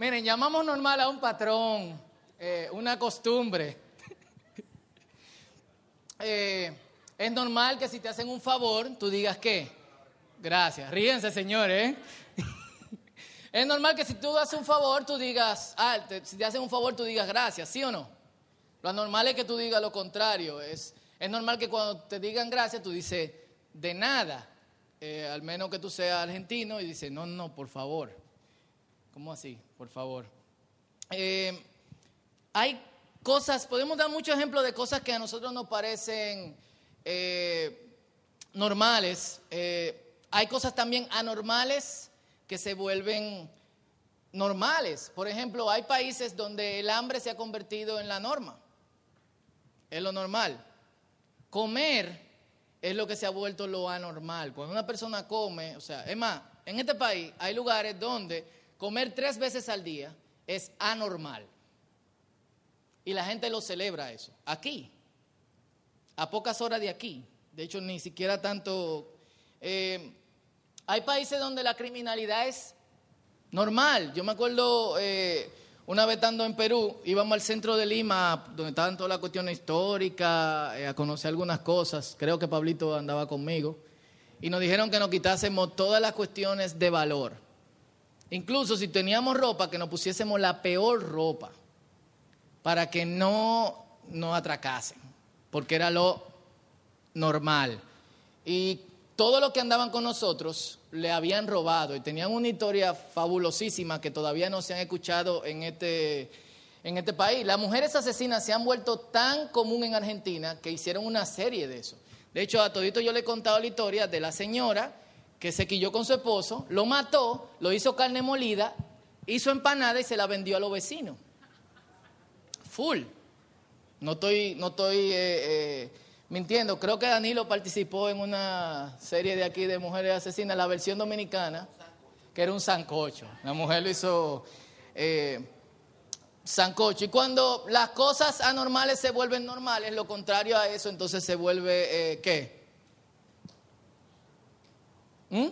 Miren, llamamos normal a un patrón, eh, una costumbre. Eh, es normal que si te hacen un favor, tú digas qué. Gracias. Ríense, señores. es normal que si tú haces un favor, tú digas, ah, si te hacen un favor, tú digas gracias, ¿sí o no? Lo normal es que tú digas lo contrario. Es, es normal que cuando te digan gracias, tú dices, de nada. Eh, al menos que tú seas argentino y dices, no, no, por favor. ¿Cómo así? Por favor. Eh, hay cosas, podemos dar muchos ejemplos de cosas que a nosotros nos parecen eh, normales. hay cosas también anormales que se vuelven normales. Por ejemplo, hay países donde el hambre se ha convertido en la norma. Es lo normal. Comer es lo que se ha vuelto lo anormal. Cuando una persona come, o sea, es más, en este país hay lugares donde comer tres veces al día es anormal. Y la gente lo celebra eso. Aquí, a pocas horas de aquí, de hecho ni siquiera tanto... Eh, hay países donde la criminalidad es normal. Yo me acuerdo... Eh, una vez estando en Perú, íbamos al centro de Lima, donde estaban todas las cuestiones históricas, eh, a conocer algunas cosas. Creo que Pablito andaba conmigo. Y nos dijeron que nos quitásemos todas las cuestiones de valor. Incluso si teníamos ropa, que nos pusiésemos la peor ropa, para que no nos atracasen, porque era lo normal. Y todo lo que andaban con nosotros le habían robado y tenían una historia fabulosísima que todavía no se han escuchado en este, en este país. Las mujeres asesinas se han vuelto tan común en Argentina que hicieron una serie de eso. De hecho, a todito yo le he contado la historia de la señora que se quilló con su esposo, lo mató, lo hizo carne molida, hizo empanada y se la vendió a los vecinos. Full. No estoy, no estoy eh, eh, mintiendo. Creo que Danilo participó en una serie de aquí de mujeres asesinas, la versión dominicana, que era un sancocho. La mujer lo hizo eh, sancocho. Y cuando las cosas anormales se vuelven normales, lo contrario a eso, entonces se vuelve, eh, ¿qué? ¿Mm?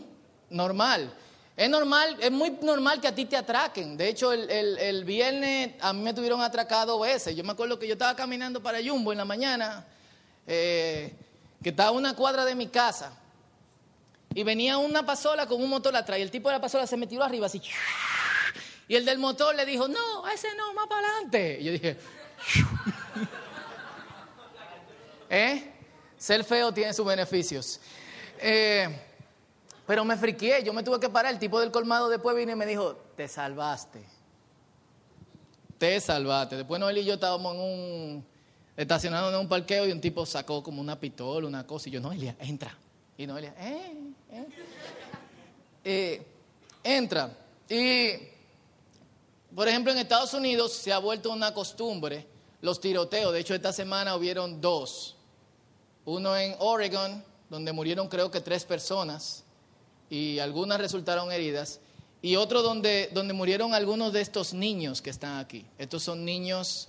Normal. Es normal, es muy normal que a ti te atraquen. De hecho, el, el viernes a mí me tuvieron atracado veces. Yo me acuerdo que yo estaba caminando para Jumbo en la mañana eh, que estaba a una cuadra de mi casa. Y venía una pasola con un motor atrás. Y el tipo de la pasola se metió arriba así. Y el del motor le dijo, no, ese no, más para adelante. Y yo dije, ¿eh? Ser feo tiene sus beneficios. Eh, pero me friqué, yo me tuve que parar. El tipo del colmado después vino y me dijo, te salvaste. Te salvaste. Después Noel y yo estábamos en un estacionado en un parqueo y un tipo sacó como una pistola, una cosa, y yo, Noelia, entra. Y Noelia, eh, eh. eh entra. Y, por ejemplo, en Estados Unidos se ha vuelto una costumbre los tiroteos. De hecho, esta semana hubieron dos. Uno en Oregon, donde murieron creo que tres personas y algunas resultaron heridas. Y otro donde, donde murieron algunos de estos niños que están aquí. Estos son niños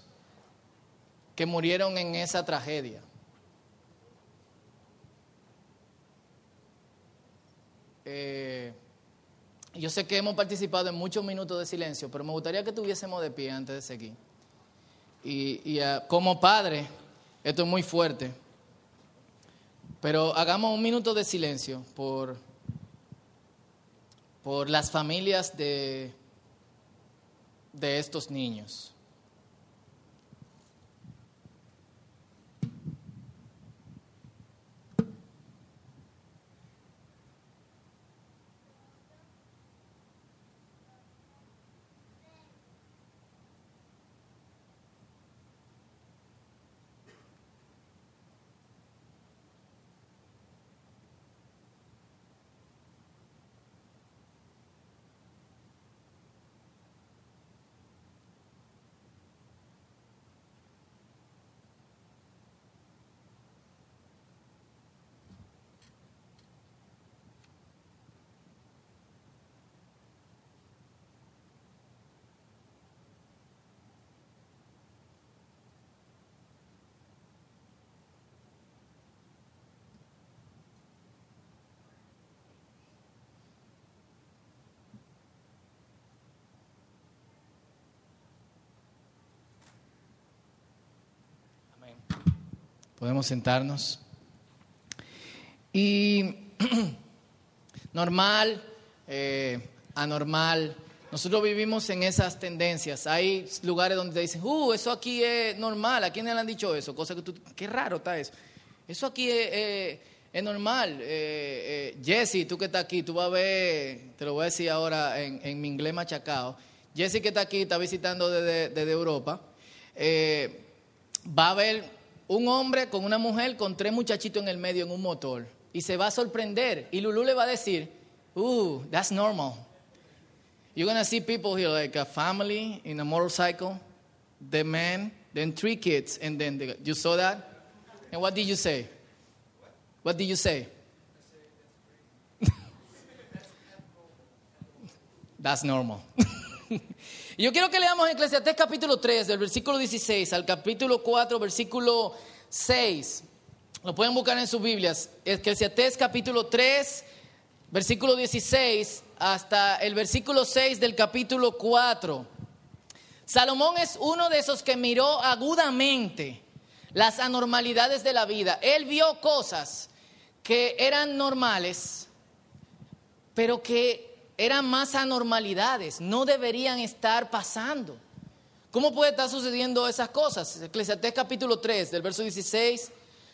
que murieron en esa tragedia. Eh, yo sé que hemos participado en muchos minutos de silencio, pero me gustaría que tuviésemos de pie antes de seguir. Y, ah, como padre, esto es muy fuerte, pero hagamos un minuto de silencio por, por las familias de, de estos niños. Podemos sentarnos. Y normal, eh, anormal, nosotros vivimos en esas tendencias. Hay lugares donde te dicen, uh, eso aquí es normal. ¿A quién le han dicho eso? Cosa que tú, qué raro está eso. Eso aquí es, normal. Eh, eh, Jesse, tú que estás aquí, tú vas a ver, te lo voy a decir ahora en, mi inglés machacado. Jesse que está aquí, está visitando desde, Europa. Eh, va a ver un hombre con una mujer con tres muchachitos en el medio en un motor. Y se va a sorprender. Y Lulu le va a decir, uh, that's normal. You're to see people here like a family in a motorcycle, the man, then three kids, and then the, you saw that? And what did you say? What did you say? That's normal. Yo quiero que leamos Eclesiastés capítulo 3, del versículo 16 al capítulo 4, versículo 6. Lo pueden buscar en sus Biblias. Eclesiastés capítulo 3, versículo 16 hasta el versículo 6 del capítulo 4. Salomón es uno de esos que miró agudamente las anormalidades de la vida. Él vio cosas que eran normales, pero que eran más anormalidades, no deberían estar pasando. ¿Cómo puede estar sucediendo esas cosas? Eclesiastés capítulo 3, del verso 16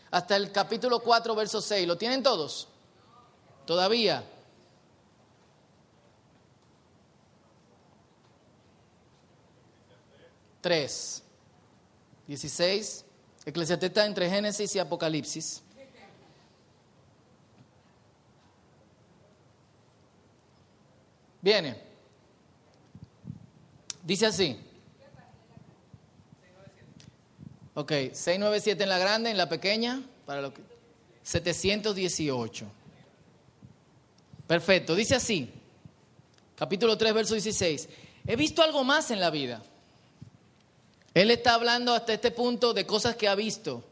hasta el capítulo 4, verso 6. ¿Lo tienen todos? Todavía. 3, 16. Eclesiastés está entre Génesis y Apocalipsis. Viene. Dice así. Ok, 697 en la grande, en la pequeña, para lo que 718. Perfecto, dice así. Capítulo 3, verso 16. He visto algo más en la vida él está hablando hasta este punto de cosas que ha visto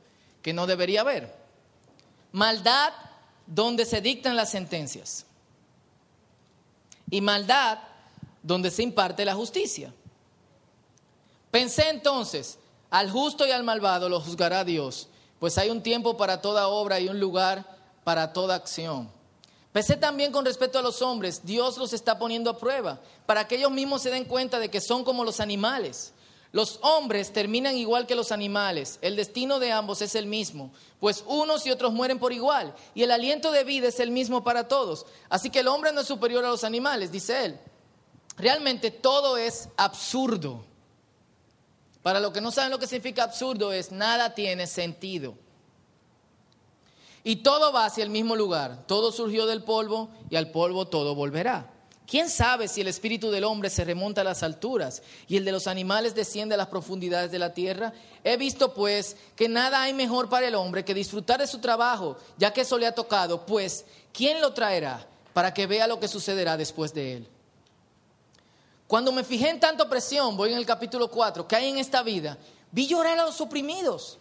que no debería haber. Maldad donde se dictan las sentencias. Y maldad donde se imparte la justicia. Pensé entonces, al justo y al malvado lo juzgará Dios, pues hay un tiempo para toda obra y un lugar para toda acción. Pensé también con respecto a los hombres, Dios los está poniendo a prueba, para que ellos mismos se den cuenta de que son como los animales. Los hombres terminan igual que los animales. El destino de ambos es el mismo, pues unos y otros mueren por igual, y el aliento de vida es el mismo para todos. Así que el hombre no es superior a los animales, dice él. Realmente todo es absurdo. Para los que no saben lo que significa absurdo es nada tiene sentido. Y todo va hacia el mismo lugar. Todo surgió del polvo y al polvo todo volverá. ¿Quién sabe si el espíritu del hombre se remonta a las alturas y el de los animales desciende a las profundidades de la tierra? He visto pues que nada hay mejor para el hombre que disfrutar de su trabajo, ya que eso le ha tocado, pues ¿quién lo traerá para que vea lo que sucederá después de él? Cuando me fijé en tanta presión, voy en el capítulo 4, que hay en esta vida, vi llorar a los oprimidos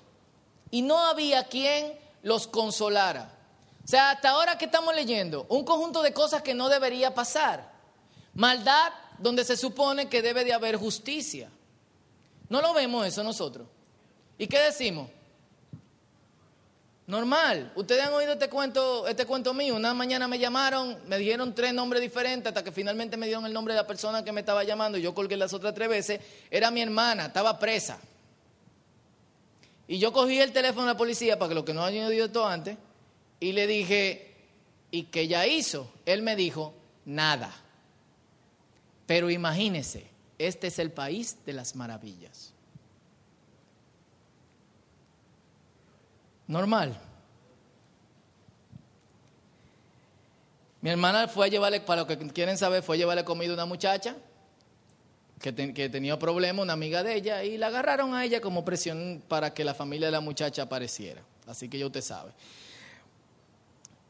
y no había quien los consolara. O sea, hasta ahora que estamos leyendo, un conjunto de cosas que no debería pasar. Maldad donde se supone que debe de haber justicia. No lo vemos eso nosotros. ¿Y qué decimos? Normal. Ustedes han oído este cuento, este cuento mío. Una mañana me llamaron, me dijeron tres nombres diferentes hasta que finalmente me dieron el nombre de la persona que me estaba llamando. Y yo colgué las otras tres veces. Era mi hermana, estaba presa. Y yo cogí el teléfono de la policía para que lo que no hayan oído esto antes. Y le dije, ¿y qué ya hizo? Él me dijo, nada. Pero imagínese, este es el país de las maravillas. Normal. Mi hermana fue a llevarle, para lo que quieren saber, fue a llevarle comida a una muchacha que, tenía problemas, una amiga de ella, y la agarraron a ella como presión para que la familia de la muchacha apareciera. Así que ya usted sabe.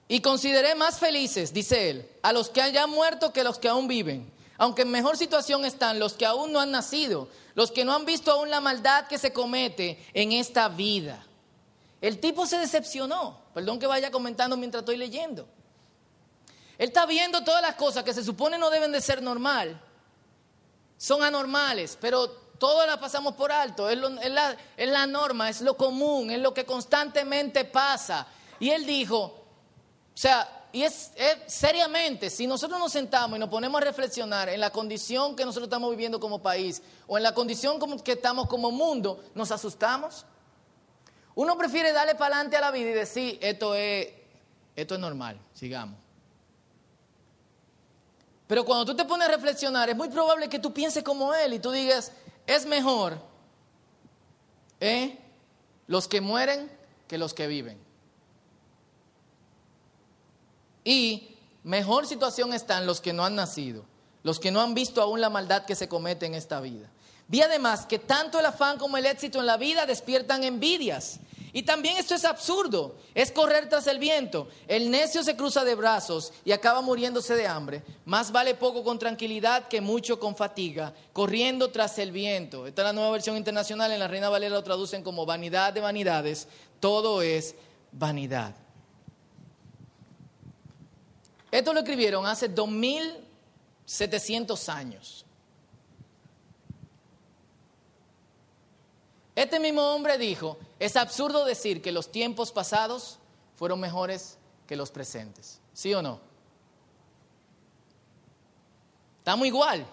Y consideré más felices, dice él, a los que hayan muerto que los que aún viven aunque en mejor situación están los que aún no han nacido, los que no han visto aún la maldad que se comete en esta vida. El tipo se decepcionó. Perdón que vaya comentando mientras estoy leyendo. Él está viendo todas las cosas que se supone no deben de ser normal. Son anormales, pero todo la pasamos por alto, es, la, es la norma, es lo común, es lo que constantemente pasa. Y él dijo, o sea, y es, seriamente, si nosotros nos sentamos y nos ponemos a reflexionar en la condición que nosotros estamos viviendo como país o en la condición como que estamos como mundo, nos asustamos. Uno prefiere darle para adelante a la vida y decir, esto es, esto es normal, sigamos. Pero cuando tú te pones a reflexionar, es muy probable que tú pienses como él y tú digas, es mejor ¿eh? los que mueren que los que viven. Y mejor situación están los que no han nacido, los que no han visto aún la maldad que se comete en esta vida. Vi además que tanto el afán como el éxito en la vida despiertan envidias. Y también esto es absurdo, es correr tras el viento. El necio se cruza de brazos y acaba muriéndose de hambre. Más vale poco con tranquilidad que mucho con fatiga, corriendo tras el viento. Esta es la nueva versión internacional, en la Reina Valera lo traducen como vanidad de vanidades. Todo es vanidad. Esto lo escribieron hace 2700 años. Este mismo hombre dijo, es absurdo decir que los tiempos pasados fueron mejores que los presentes. ¿Sí o no? Estamos igual.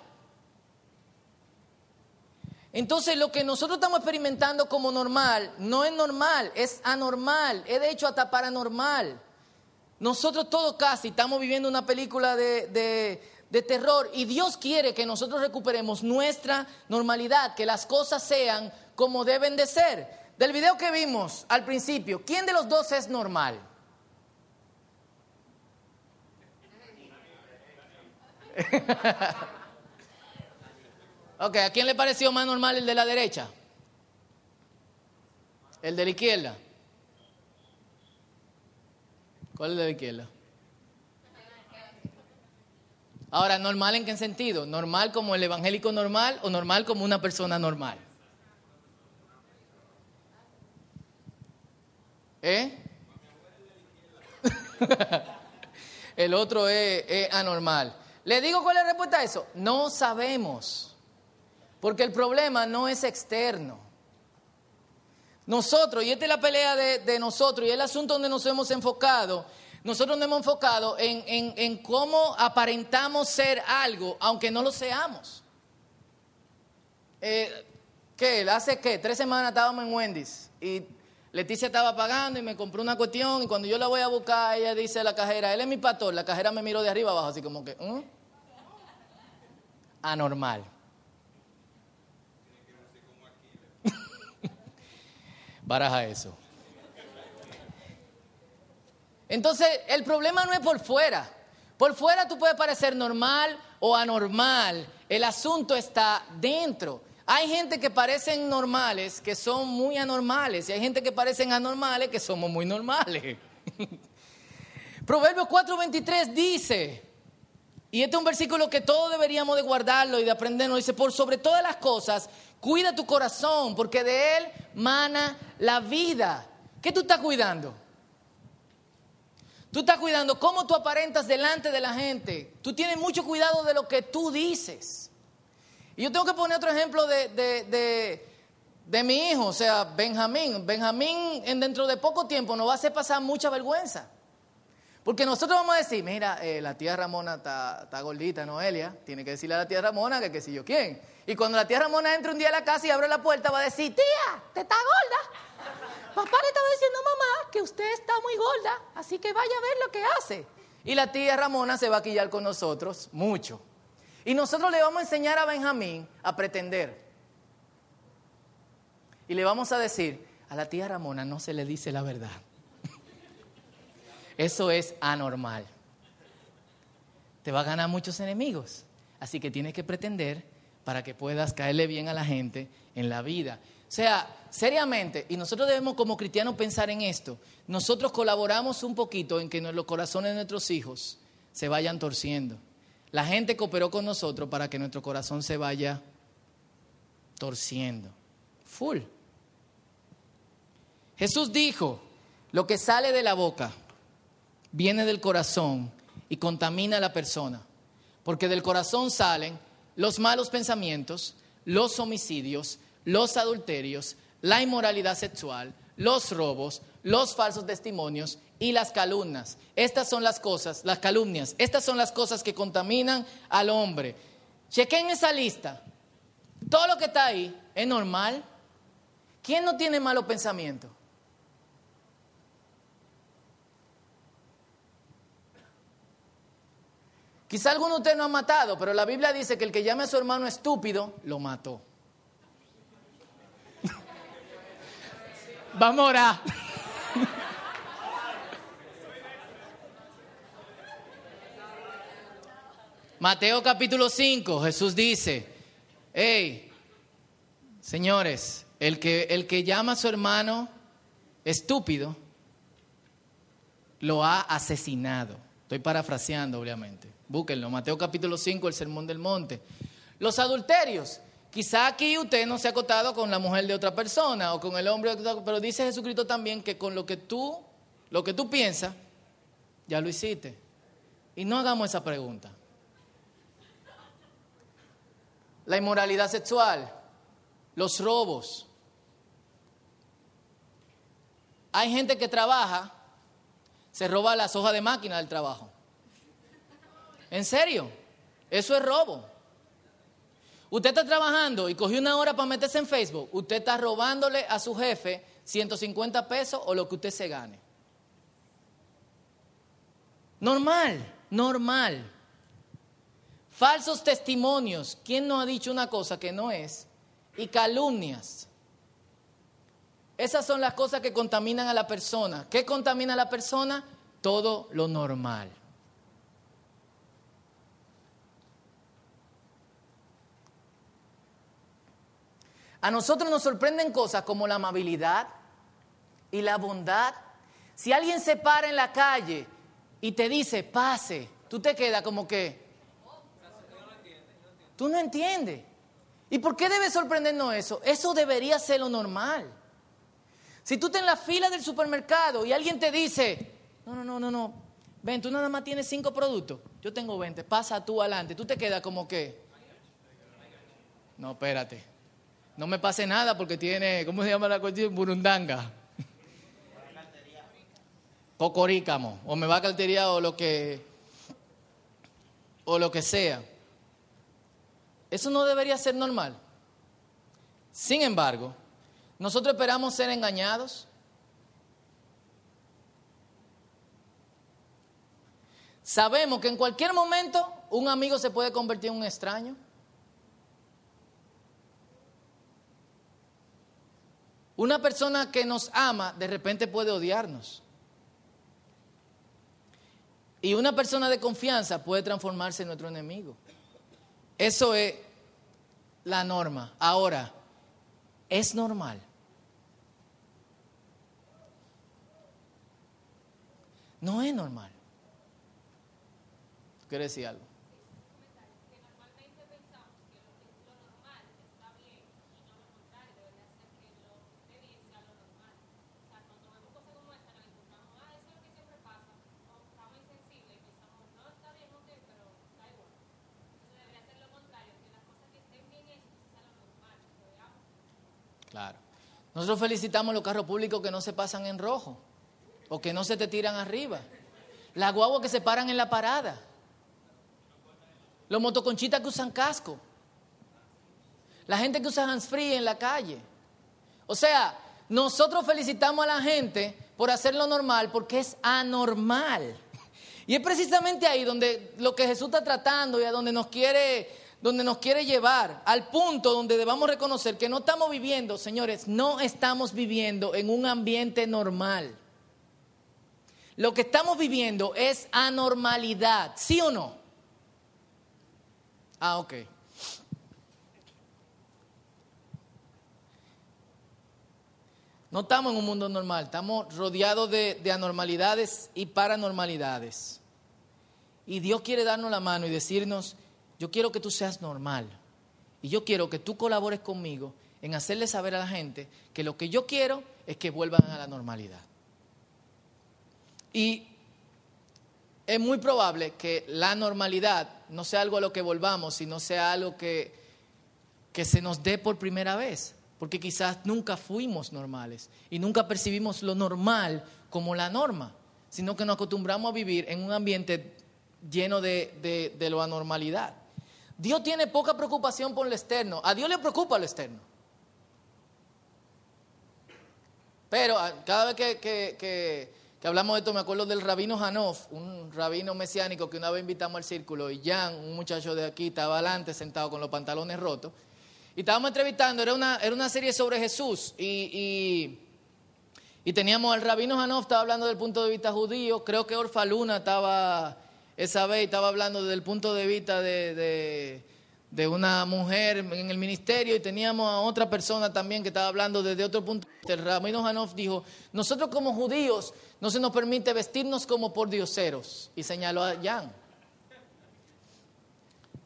Entonces lo que nosotros estamos experimentando como normal no es normal, es anormal, es de hecho hasta paranormal. Nosotros todos casi estamos viviendo una película de, terror y Dios quiere que nosotros recuperemos nuestra normalidad, que las cosas sean como deben de ser. Del video que vimos al principio, ¿quién de los dos es normal? ok, ¿a quién le pareció más normal el de la derecha? El de la izquierda. ¿Cuál es la izquierda? Ahora, ¿normal en qué sentido? ¿Normal como el evangélico normal o normal como una persona normal? ¿Eh? el otro es, es, anormal. ¿Le digo cuál es la respuesta a eso? No sabemos. Porque el problema no es externo. Nosotros, y esta es la pelea de, nosotros, y el asunto donde nos hemos enfocado, nosotros nos hemos enfocado en, cómo aparentamos ser algo, aunque no lo seamos. Eh, ¿Qué? Hace qué? Tres semanas estábamos en Wendy's y Leticia estaba pagando y me compró una cuestión y cuando yo la voy a buscar, ella dice a la cajera, él es mi pastor, la cajera me miró de arriba abajo, así como que, ¿Mm? anormal. Baraja eso. Entonces, el problema no es por fuera. Por fuera tú puedes parecer normal o anormal. El asunto está dentro. Hay gente que parecen normales, que son muy anormales, y hay gente que parecen anormales, que somos muy normales. Proverbios 4:23 dice, y este es un versículo que todos deberíamos de guardarlo y de aprenderlo, dice, por sobre todas las cosas, Cuida tu corazón, porque de él mana la vida. ¿Qué tú estás cuidando? Tú estás cuidando cómo tú aparentas delante de la gente. Tú tienes mucho cuidado de lo que tú dices. Y yo tengo que poner otro ejemplo de, de, mi hijo, o sea, Benjamín. Benjamín en dentro de poco tiempo nos va a hacer pasar mucha vergüenza. Porque nosotros vamos a decir, mira, eh, la tía Ramona está, gordita, Noelia. Tiene que decirle a la tía Ramona que qué sé yo quién. Y cuando la tía Ramona entra un día a la casa y abre la puerta, va a decir, tía, te está gorda. Papá le estaba diciendo a mamá que usted está muy gorda, así que vaya a ver lo que hace. Y la tía Ramona se va a quillar con nosotros mucho. Y nosotros le vamos a enseñar a Benjamín a pretender. Y le vamos a decir, a la tía Ramona no se le dice la verdad. Eso es anormal. Te va a ganar muchos enemigos. Así que tienes que pretender para que puedas caerle bien a la gente en la vida. O sea, seriamente, y nosotros debemos como cristianos pensar en esto, nosotros colaboramos un poquito en que los corazones de nuestros hijos se vayan torciendo. La gente cooperó con nosotros para que nuestro corazón se vaya torciendo. Full. Jesús dijo, lo que sale de la boca viene del corazón y contamina a la persona. Porque del corazón salen los malos pensamientos, los homicidios, los adulterios, la inmoralidad sexual, los robos, los falsos testimonios y las calumnias. Estas son las cosas, las calumnias, estas son las cosas que contaminan al hombre. Chequen esa lista. Todo lo que está ahí es normal. ¿Quién no tiene malos pensamientos? Quizá alguno de ustedes no ha matado, pero la Biblia dice que el que llame a su hermano estúpido, lo mató. Vamos a orar. Mateo capítulo 5, Jesús dice, hey, señores, el que, el que llama a su hermano estúpido, lo ha asesinado. Estoy parafraseando, obviamente. Búsquenlo, Mateo capítulo 5, el sermón del monte. Los adulterios. Quizá aquí usted no se ha acotado con la mujer de otra persona o con el hombre pero dice Jesucristo también que con lo que tú, lo que tú piensas, ya lo hiciste. Y no hagamos esa pregunta. La inmoralidad sexual, los robos. Hay gente que trabaja, se roba las hojas de máquina del trabajo. ¿En serio? Eso es robo. Usted está trabajando y cogió una hora para meterse en Facebook. Usted está robándole a su jefe 150 pesos o lo que usted se gane. Normal, normal. Falsos testimonios. ¿Quién no ha dicho una cosa que no es? Y calumnias. Esas son las cosas que contaminan a la persona. ¿Qué contamina a la persona? Todo lo normal. A nosotros nos sorprenden cosas como la amabilidad y la bondad. Si alguien se para en la calle y te dice, pase, tú te quedas como que... Tú no entiendes. ¿Y por qué debe sorprendernos eso? Eso debería ser lo normal. Si tú estás en la fila del supermercado y alguien te dice, no, no, no, no, no, ven, tú nada más tienes cinco productos, yo tengo 20, pasa tú adelante, tú te quedas como que... No, espérate no me pase nada porque tiene, ¿cómo se llama la cuestión? Burundanga. Cocorícamo. O me va a cartería o lo que, o lo que sea. Eso no debería ser normal. Sin embargo, nosotros esperamos ser engañados. Sabemos que en cualquier momento un amigo se puede convertir en un extraño. Una persona que nos ama de repente puede odiarnos. Y una persona de confianza puede transformarse en nuestro enemigo. Eso es la norma. Ahora, es normal. No es normal. ¿Quieres decir algo? Claro. Nosotros felicitamos los carros públicos que no se pasan en rojo o que no se te tiran arriba. Las guaguas que se paran en la parada. Los motoconchitas que usan casco. La gente que usa hands free en la calle. O sea, nosotros felicitamos a la gente por hacerlo normal porque es anormal. Y es precisamente ahí donde lo que Jesús está tratando y a donde nos quiere donde nos quiere llevar, al punto donde debamos reconocer que no estamos viviendo, señores, no estamos viviendo en un ambiente normal. Lo que estamos viviendo es anormalidad, ¿sí o no? Ah, ok. No estamos en un mundo normal, estamos rodeados de, de, anormalidades y paranormalidades. Y Dios quiere darnos la mano y decirnos, yo quiero que tú seas normal. Y yo quiero que tú colabores conmigo en hacerle saber a la gente que lo que yo quiero es que vuelvan a la normalidad. Y es muy probable que la normalidad no sea algo a lo que volvamos, sino sea algo que, que se nos dé por primera vez, porque quizás nunca fuimos normales y nunca percibimos lo normal como la norma, sino que nos acostumbramos a vivir en un ambiente lleno de, de, lo anormalidad. Dios tiene poca preocupación por lo externo, a Dios le preocupa lo externo. Pero ah, cada vez que, que, hablamos de esto, me acuerdo del rabino Hanof, un rabino mesiánico que una vez invitamos al círculo, y Jan, un muchacho de aquí, estaba adelante sentado con los pantalones rotos. Y estábamos entrevistando, era una, era una serie sobre Jesús. Y, y, teníamos al rabino Hanof, estaba hablando del punto de vista judío. Creo que Orfa Luna estaba, esa vez, estaba hablando desde el punto de vista de de una mujer en el ministerio y teníamos a otra persona también que estaba hablando desde otro punto. El rabino Hanof dijo, nosotros como judíos no se nos permite vestirnos como por dioseros y señaló a Jan.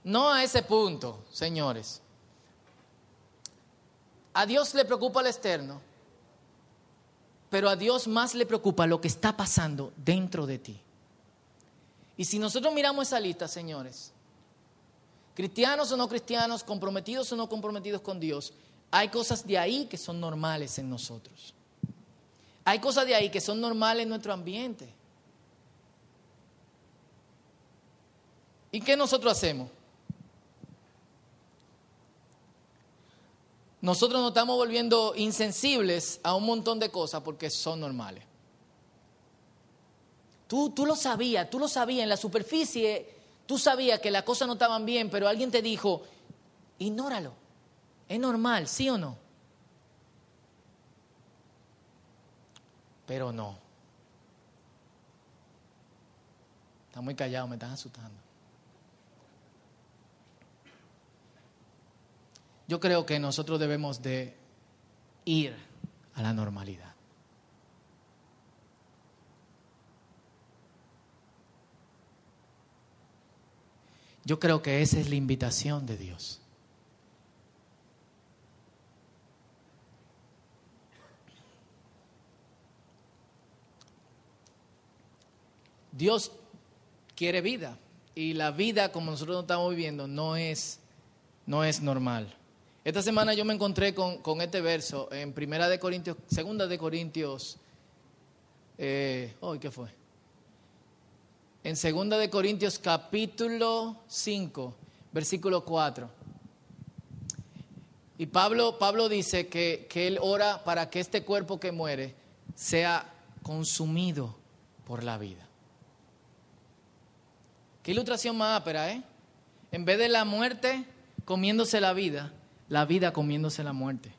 No a ese punto, señores. A Dios le preocupa el externo, pero a Dios más le preocupa lo que está pasando dentro de ti. Y si nosotros miramos esa lista, señores, cristianos o no cristianos, comprometidos o no comprometidos con Dios, hay cosas de ahí que son normales en nosotros. Hay cosas de ahí que son normales en nuestro ambiente. ¿Y qué nosotros hacemos? Nosotros nos estamos volviendo insensibles a un montón de cosas porque son normales. Tú, lo sabías, tú lo sabías en la superficie Tú sabías que las cosas no estaban bien, pero alguien te dijo, ignóralo. Es normal, ¿sí o no? Pero no. Está muy callado, me están asustando. Yo creo que nosotros debemos de ir a la normalidad. Yo creo que esa es la invitación de Dios. Dios quiere vida y la vida como nosotros estamos viviendo no es, no es normal. Esta semana yo me encontré con, este verso en Primera de Corintios, Segunda de Corintios, eh, ¿qué fue? En 2 de Corintios capítulo 5, versículo 4. Y Pablo, Pablo dice que, que él ora para que este cuerpo que muere sea consumido por la vida. Qué ilustración más ápera, ¿eh? En vez de la muerte comiéndose la vida, la vida comiéndose la muerte.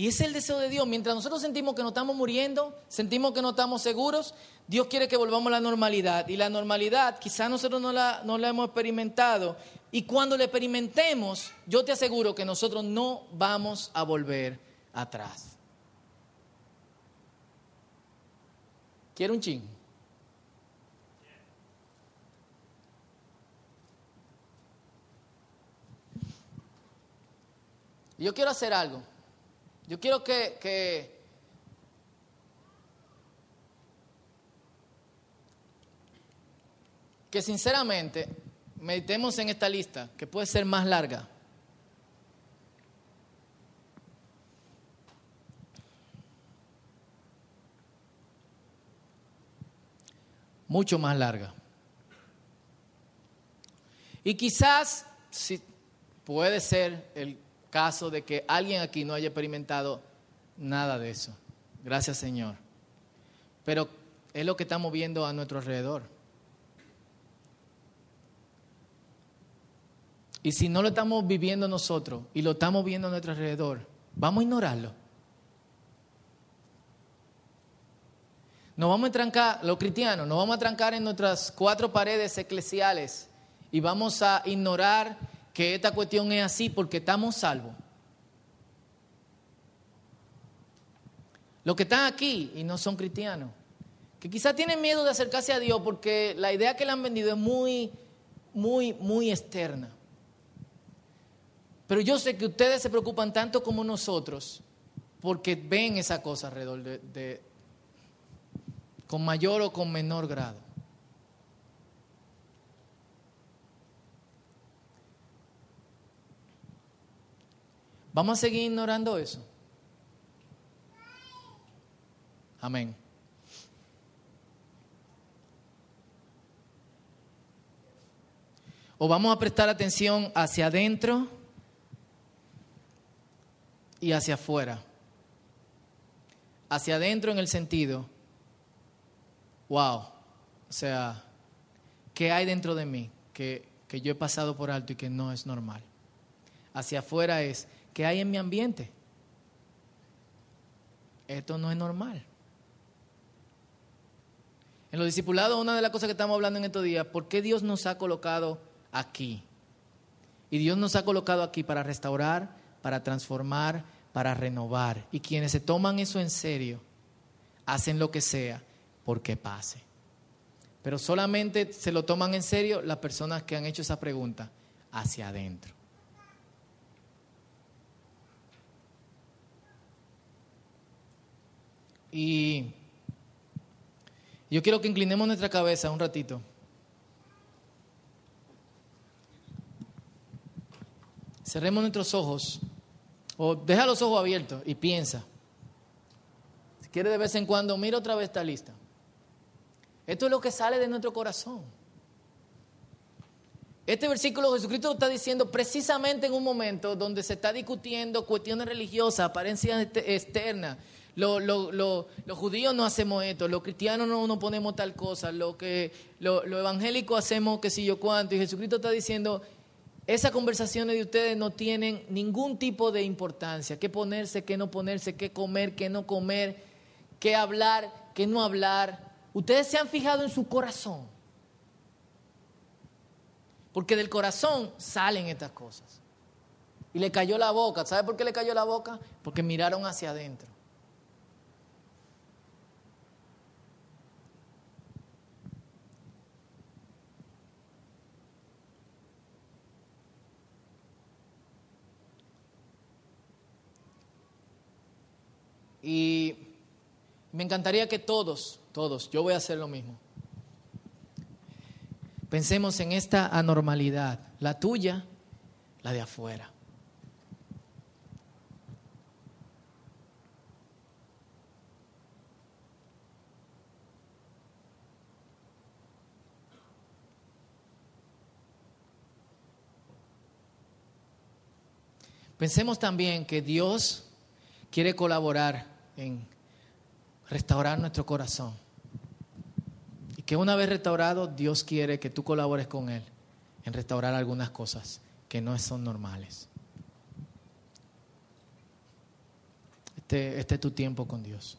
Y es el deseo de Dios. Mientras nosotros sentimos que nos estamos muriendo, sentimos que no estamos seguros, Dios quiere que volvamos a la normalidad. Y la normalidad quizás nosotros no la, no la hemos experimentado. Y cuando la experimentemos, yo te aseguro que nosotros no vamos a volver atrás. ¿Quiere un ching? Yo quiero hacer algo. Yo quiero que, que, sinceramente meditemos en esta lista, que puede ser más larga. Mucho más larga. Y quizás, si puede ser el caso de que alguien aquí no haya experimentado nada de eso. Gracias Señor. Pero es lo que estamos viendo a nuestro alrededor. Y si no lo estamos viviendo nosotros y lo estamos viendo a nuestro alrededor, vamos a ignorarlo. Nos vamos a trancar, los cristianos, nos vamos a trancar en nuestras cuatro paredes eclesiales y vamos a ignorar que esta cuestión es así porque estamos salvos. Los que están aquí y no son cristianos, que quizás tienen miedo de acercarse a Dios porque la idea que le han vendido es muy, muy, muy externa. Pero yo sé que ustedes se preocupan tanto como nosotros porque ven esa cosa alrededor de, con mayor o con menor grado. ¿Vamos a seguir ignorando eso? Amén. O vamos a prestar atención hacia adentro y hacia afuera. Hacia adentro en el sentido, wow, o sea, ¿qué hay dentro de mí que, que yo he pasado por alto y que no es normal? Hacia afuera es, ¿qué hay en mi ambiente? Esto no es normal. En los discipulados, una de las cosas que estamos hablando en estos días, ¿por qué Dios nos ha colocado aquí? Y Dios nos ha colocado aquí para restaurar, para transformar, para renovar. Y quienes se toman eso en serio, hacen lo que sea porque pase. Pero solamente se lo toman en serio las personas que han hecho esa pregunta hacia adentro. Y yo quiero que inclinemos nuestra cabeza un ratito. Cerremos nuestros ojos o deja los ojos abiertos y piensa. Si quiere de vez en cuando, mira otra vez esta lista. Esto es lo que sale de nuestro corazón. Este versículo Jesucristo está diciendo precisamente en un momento donde se está discutiendo cuestiones religiosas, apariencias externas, los judíos no hacemos esto, los cristianos no ponemos tal cosa, lo que los evangélicos hacemos que si yo cuánto. Y Jesucristo está diciendo, esas conversaciones de ustedes no tienen ningún tipo de importancia. ¿Qué ponerse, qué no ponerse, qué comer, qué no comer, qué hablar, qué no hablar? Ustedes se han fijado en su corazón. Porque del corazón salen estas cosas. Y le cayó la boca. ¿Sabe por qué le cayó la boca? Porque miraron hacia adentro. Y me encantaría que todos, todos, yo voy a hacer lo mismo. Pensemos en esta anormalidad, la tuya, la de afuera. Pensemos también que Dios quiere colaborar en restaurar nuestro corazón. Que una vez restaurado, Dios quiere que tú colabores con Él en restaurar algunas cosas que no son normales. Este, este es tu tiempo con Dios.